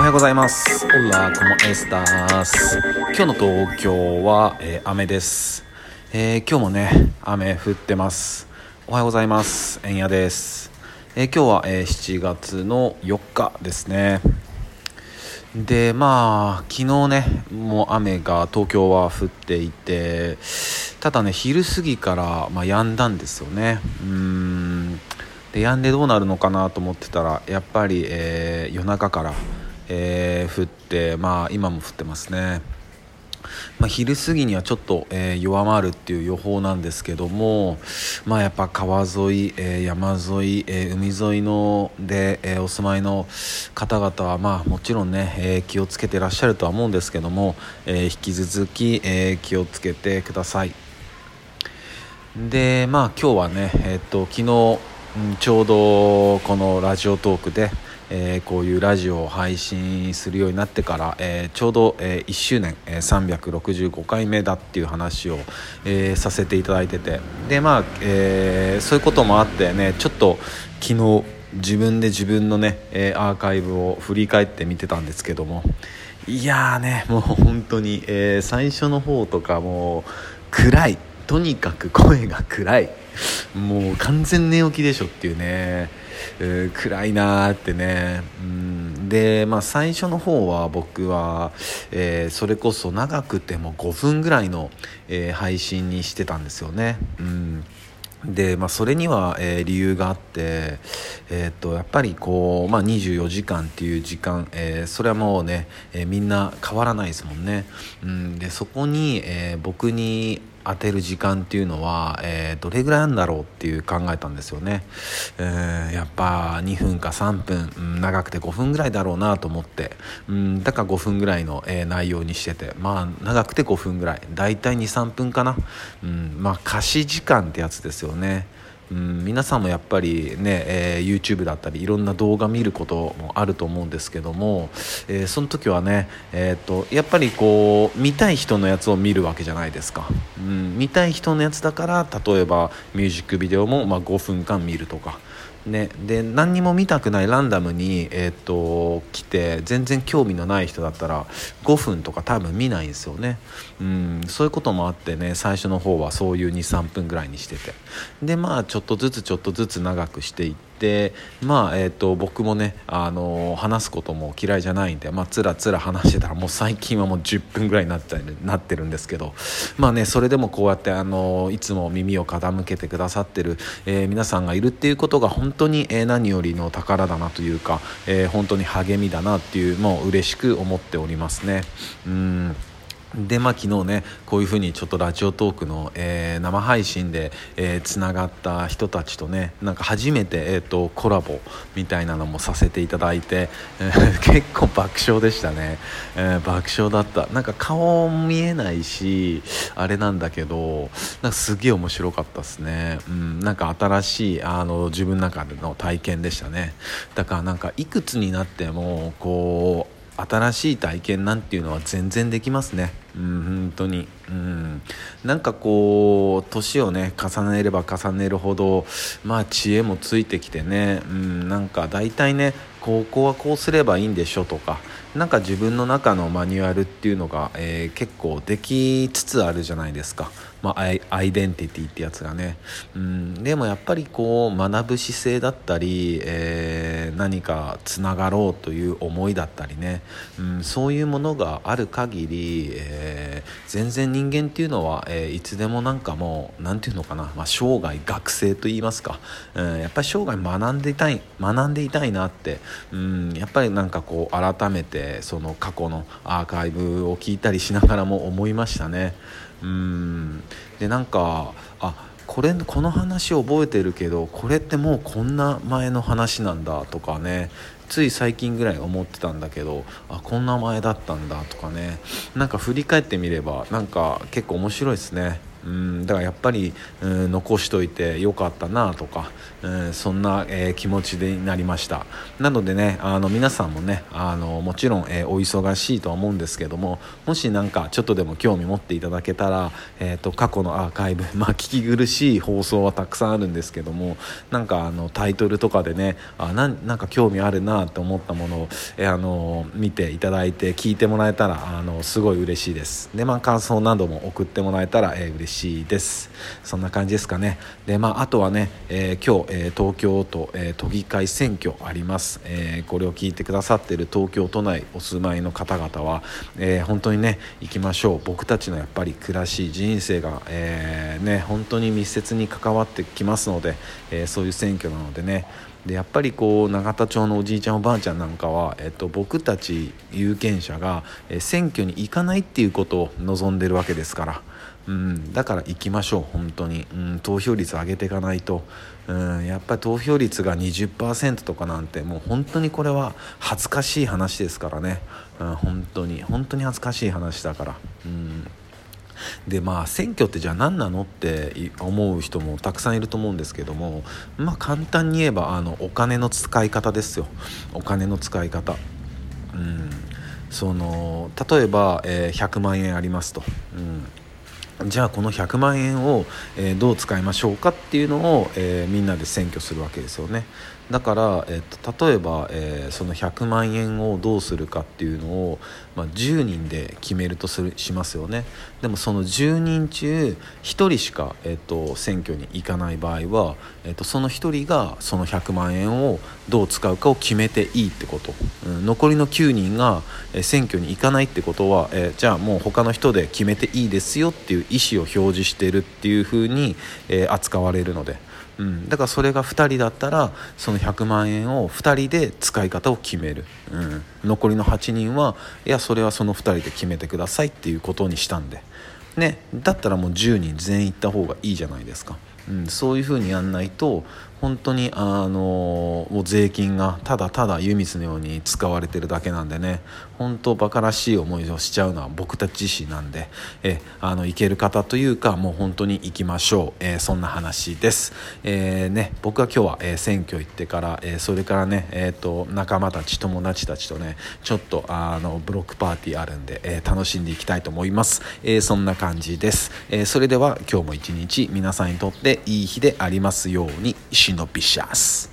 はようございます。オラコモエスタース。今日の東京は、えー雨です、えー今日もね、雨降ってます。おはようございます。えんやです。えー今日は、えー7月の4日ですね。でまあ昨日ねもう雨が東京は降っていてただね昼過ぎから、まあ、止んだんですよねうーんで止んでどうなるのかなと思ってたらやっぱり、えー夜中から、えー降ってまあ今も降ってますねまあ、昼過ぎにはちょっと、えー弱まるっていう予報なんですけども、まあ、やっぱ川沿い、えー山沿い、えー海沿いので、えーお住まいの方々は、まあ、もちろんね、えー気をつけてらっしゃるとは思うんですけども、えー引き続き、えー気をつけてください。でまあ今日はね、えっと昨日、うんちょうどこのラジオトークで、えーこういうラジオを配信するようになってから、えーちょうど、え1周年、え365回目だっていう話を、えさせていただいてて。でまあ、えそういうこともあってねちょっと昨日自分で自分のね、えアーカイブを振り返って見てたんですけども。いやーねもう本当に、え最初の方とかもう暗い。とにかく声が暗い。もう完全寝起きでしょっていうね、えー暗いなーってね、うん、で、まあ、最初の方は僕は、えーそれこそ長くても5分ぐらいの、えー配信にしてたんですよね。うん。でまあ、それには、えー理由があって、えーっとやっぱりこう、まあ、24時間っていう時間、えーそれはもうね、えみんな変わらないですもんね、うん、でそこに、えー僕に当てる時間っていうのは、えーどれぐらいあるんだろうっていう考えたんですよね、えーやっぱ2分か3分、うん長くて5分ぐらいだろうなと思って、うん、だから5分ぐらいの、えー内容にしてて。まあ長くて5分ぐらい。大体23分かな、うん、まあ貸し時間ってやつですよね。うん、皆さんもやっぱりね、えー YouTube だったりいろんな動画見ることもあると思うんですけども、えーその時はね、えー、とやっぱりこう見たい人のやつを見るわけじゃないですか、うん、見たい人のやつだから例えばミュージックビデオもま5分間見るとか。ね、で何にも見たくないランダムに、えー、と来て全然興味のない人だったら5分とか多分見ないんですよね、うん、そういうこともあってね最初の方はそういう23分ぐらいにしてて。でまあちょっとずつちょっとずつ長くしていってでまあえー、と僕もね、あの話すことも嫌いじゃないんで、まあ、つらつら話してたらもう最近はもう10分ぐらいになっちゃうなってるんですけどまあねそれでもこうやって、あのいつも耳を傾けてくださってる、えー皆さんがいるっていうことが本当に、えー何よりの宝だなというか、えー本当に励みだなっていうもう嬉しく思っておりますね。うんでまあ、昨日ねこういうふうにちょっとラジオトークの、えー生配信でつな、がった人たちとねなんか初めて、えー、とコラボみたいなのもさせていただいて、えー 結構爆笑でしたね、えー爆笑だった。なんか顔見えないしあれなんだけどなんかすげえ面白かったですね、うん、なんか新しいあの自分の中での体験でしたね。だからなんかいくつになってもこう新しい体験なんていうのは全然できますね。うん本当に。うん。なんかこう年をね重ねれば重ねるほどまあ知恵もついてきてね。うんなんか大体ねここはこうすればいいんでしょとか。なんか自分の中のマニュアルっていうのが、えー結構できつつあるじゃないですか、まあ、アイデンティティってやつがね、うん、でもやっぱりこう学ぶ姿勢だったり、えー何かつながろうという思いだったりね、うん、そういうものがある限り、えー全然人間っていうのは、えーいつでもなんかもうなんていうのかな、まあ、生涯学生と言いますか、うん、やっぱり生涯学んでいたい学んでいたいなって、うん、やっぱりなんかこう改めてその過去のアーカイブを聞いたりしながらも思いましたね。うん。でなんかあこれこの話覚えてるけどこれってもうこんな前の話なんだとかね。つい最近ぐらい思ってたんだけどあこんな前だったんだとかね。なんか振り返ってみればなんか結構面白いですね。うんだからやっぱり、うん、残しといてよかったなとか、うん、そんな、えー、気持ちになりました。なのでねあの皆さんもねあのもちろん、えー、お忙しいとは思うんですけどももし何かちょっとでも興味持っていただけたら、えーと、過去のアーカイブ、まあ、聞き苦しい放送はたくさんあるんですけどもなんかあのタイトルとかでねあななんか興味あるなと思ったものを、えー、あの見ていただいて聞いてもらえたらあのすごい嬉しいです。で、まあ、感想なども送ってもらえたら、えー、嬉しいです。そんな感じですかね。で、まあ、あとはね、えー、今日、えー、東京都、えー、都議会選挙あります、え、これを聞いてくださっている東京都内お住まいの方々は、え、本当にね行きましょう。僕たちのやっぱり暮らし人生が、え、ね本当に密接に関わってきますので、え、そういう選挙なのでねでやっぱりこう永田町のおじいちゃんおばあちゃんなんかは、えっと、僕たち有権者が、え選挙に行かないっていうことを望んでるわけですから、うん、だから行きましょう本当に、うん、投票率上げていかないと、うん、やっぱり投票率が20%とかなんてもう本当にこれは恥ずかしい話ですからね、うん、本当に本当に恥ずかしい話だから。うん。でまあ選挙ってじゃあ何なのって思う人もたくさんいると思うんですけどもまあ簡単に言えばあのお金の使い方ですよお金の使い方。うんその例えば、えー、100万円ありますと、うん、じゃあこの100万円を、え、どう使いましょうかっていうのを、え、みんなで選挙するわけですよね。だから、えっと、例えば、えー、その100万円をどうするかっていうのを、まあ、10人で決めるとするしますよねでもその10人中1人しか、えっと、選挙に行かない場合は、えっと、その1人がその100万円をどう使うかを決めていいってこと、うん、残りの9人が、え選挙に行かないってことは、えー、じゃあもう他の人で決めていいですよっていう意思を表示してるっていうふうに、えー、扱われるので。うん、だからそれが2人だったらその100万円を2人で使い方を決める、うん、残りの8人はいやそれはその2人で決めてくださいっていうことにしたんで、ね、だったらもう10人全員行った方がいいじゃないですか、うん、そういうふうにやんないと本当にあのもう税金がただただ湯水のように使われてるだけなんでね本当バカらしい思いをしちゃうのは僕たち自身なんでえあの行ける方というかもう本当に行きましょう、えー、そんな話です、えー、ね、僕は今日は、えー、選挙行ってから、えそれからね、えーと、仲間たち友達たちとねちょっとあのブロックパーティーあるんで、え楽しんでいきたいと思います、えそんな感じです、えそれでは今日も一日皆さんにとっていい日でありますように。Shinobishas.